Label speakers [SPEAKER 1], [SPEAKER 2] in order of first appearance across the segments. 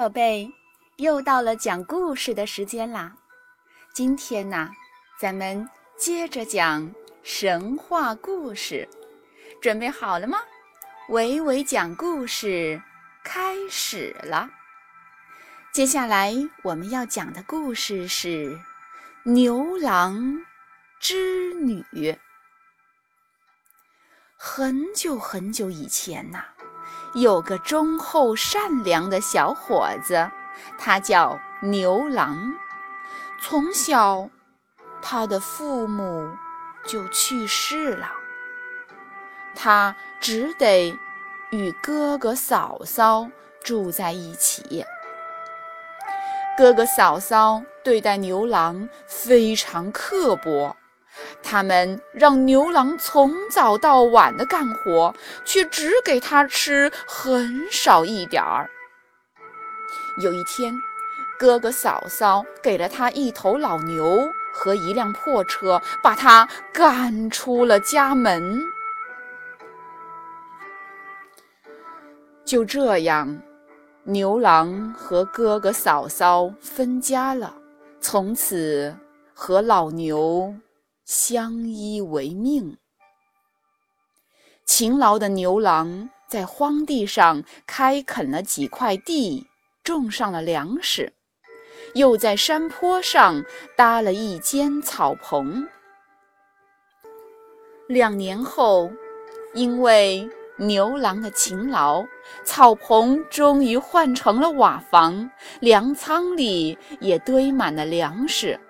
[SPEAKER 1] 宝贝，又到了讲故事的时间啦！今天呢，咱们接着讲神话故事，准备好了吗？伟伟讲故事开始了。接下来我们要讲的故事是《牛郎织女》。很久很久以前呐。有个忠厚善良的小伙子，他叫牛郎。从小，他的父母就去世了，他只得与哥哥嫂嫂住在一起。哥哥嫂嫂对待牛郎非常刻薄。他们让牛郎从早到晚的干活，却只给他吃很少一点儿。有一天，哥哥嫂嫂给了他一头老牛和一辆破车，把他赶出了家门。就这样，牛郎和哥哥嫂嫂分家了，从此和老牛。相依为命。勤劳的牛郎在荒地上开垦了几块地，种上了粮食，又在山坡上搭了一间草棚。两年后，因为牛郎的勤劳，草棚终于换成了瓦房，粮仓里也堆满了粮食。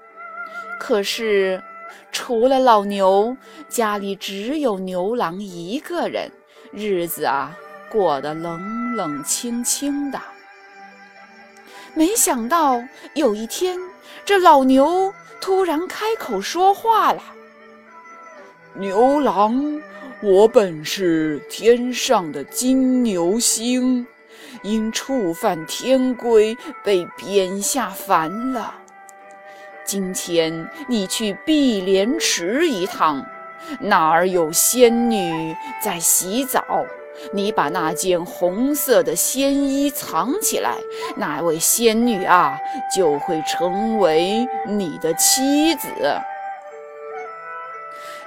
[SPEAKER 1] 可是，除了老牛，家里只有牛郎一个人，日子啊过得冷冷清清的。没想到有一天，这老牛突然开口说话了：“
[SPEAKER 2] 牛郎，我本是天上的金牛星，因触犯天规，被贬下凡了。”今天你去碧莲池一趟，那儿有仙女在洗澡，你把那件红色的仙衣藏起来，那位仙女啊就会成为你的妻子。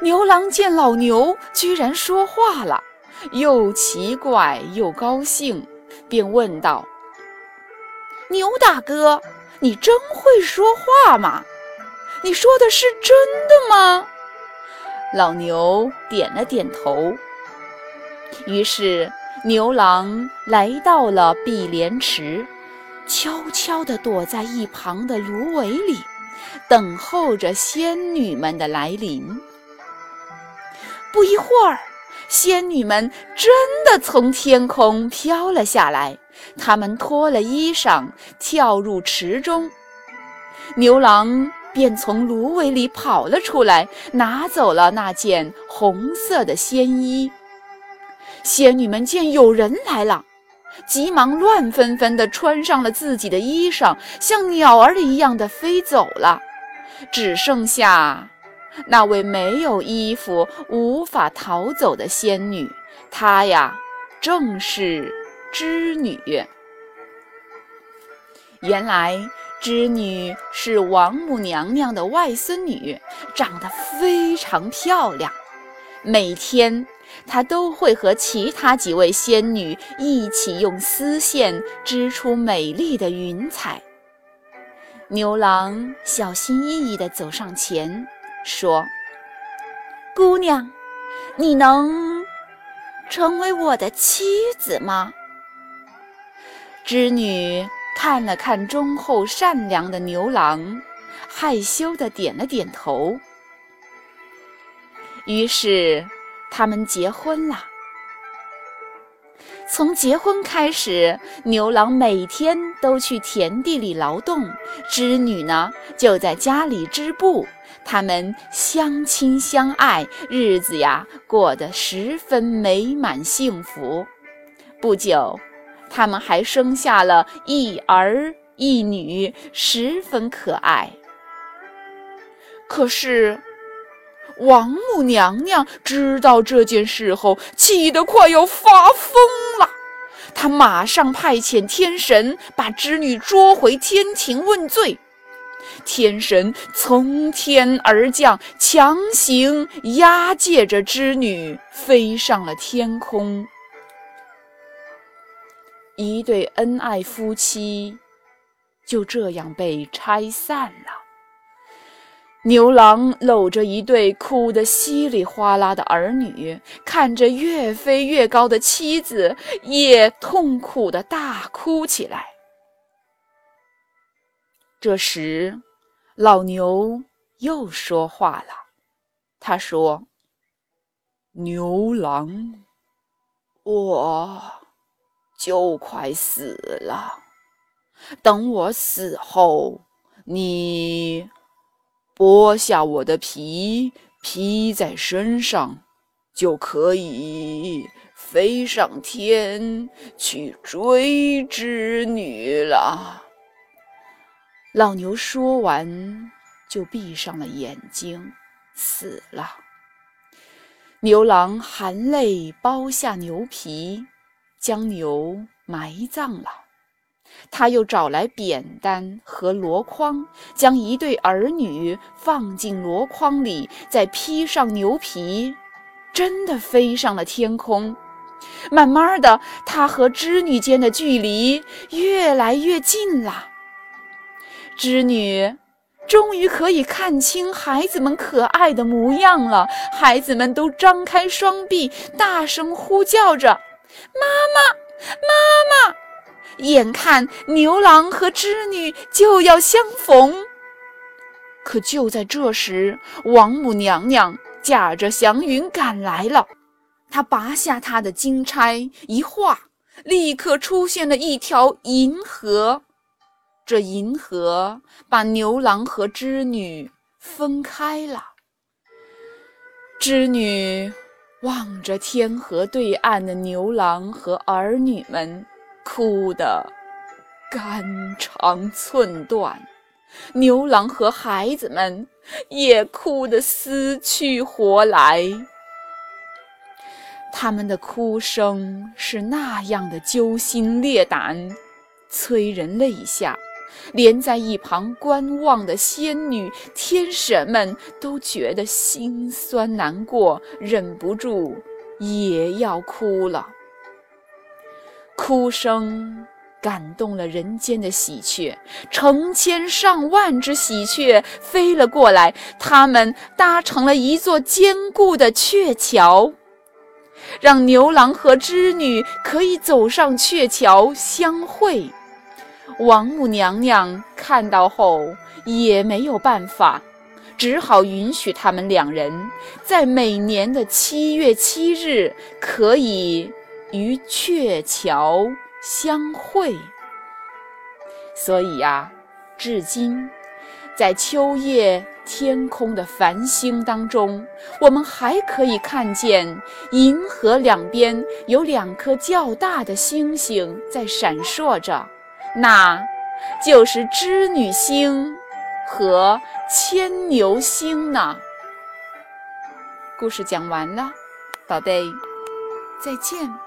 [SPEAKER 1] 牛郎见老牛居然说话了，又奇怪又高兴，便问道：“牛大哥，你真会说话吗？”你说的是真的吗？
[SPEAKER 3] 老牛点了点头。于是牛郎来到了碧莲池，悄悄地躲在一旁的芦苇里，等候着仙女们的来临。不一会儿，仙女们真的从天空飘了下来，她们脱了衣裳，跳入池中。牛郎。便从芦苇里跑了出来，拿走了那件红色的仙衣。仙女们见有人来了，急忙乱纷纷地穿上了自己的衣裳，像鸟儿一样的飞走了。只剩下那位没有衣服、无法逃走的仙女，她呀，正是织女。原来。织女是王母娘娘的外孙女，长得非常漂亮。每天，她都会和其他几位仙女一起用丝线织出美丽的云彩。牛郎小心翼翼地走上前，说：“姑娘，你能成为我的妻子吗？”织女。看了看忠厚善良的牛郎，害羞的点了点头。于是，他们结婚了。从结婚开始，牛郎每天都去田地里劳动，织女呢就在家里织布。他们相亲相爱，日子呀过得十分美满幸福。不久。他们还生下了一儿一女，十分可爱。可是，王母娘娘知道这件事后，气得快要发疯了。
[SPEAKER 1] 她马上派遣天神把织女捉回天庭问罪。天神从天而降，强行押解着织女飞上了天空。一对恩爱夫妻就这样被拆散了。牛郎搂着一对哭得稀里哗啦的儿女，看着越飞越高的妻子，也痛苦的大哭起来。这时，老牛又说话了，他说：“
[SPEAKER 2] 牛郎，我就快死了，等我死后，你……”剥下我的皮，披在身上，就可以飞上天去追织女了。
[SPEAKER 1] 老牛说完，就闭上了眼睛，死了。牛郎含泪剥下牛皮，将牛埋葬了。他又找来扁担和箩筐，将一对儿女放进箩筐里，再披上牛皮，真的飞上了天空。慢慢的，他和织女间的距离越来越近了。织女终于可以看清孩子们可爱的模样了，孩子们都张开双臂，大声呼叫着：“妈妈，妈妈！”眼看牛郎和织女就要相逢，可就在这时，王母娘娘驾着祥云赶来了。她拔下她的金钗，一画，立刻出现了一条银河。这银河把牛郎和织女分开了。织女望着天河对岸的牛郎和儿女们。哭得肝肠寸断，牛郎和孩子们也哭得死去活来。他们的哭声是那样的揪心裂胆，催人泪下，连在一旁观望的仙女、天神们都觉得心酸难过，忍不住也要哭了。哭声感动了人间的喜鹊，成千上万只喜鹊飞了过来，它们搭成了一座坚固的鹊桥，让牛郎和织女可以走上鹊桥相会。王母娘娘看到后也没有办法，只好允许他们两人在每年的七月七日可以。于鹊桥相会，所以呀，至今在秋夜天空的繁星当中，我们还可以看见银河两边有两颗较大的星星在闪烁着，那就是织女星和牵牛星呢。故事讲完了，宝贝，再见。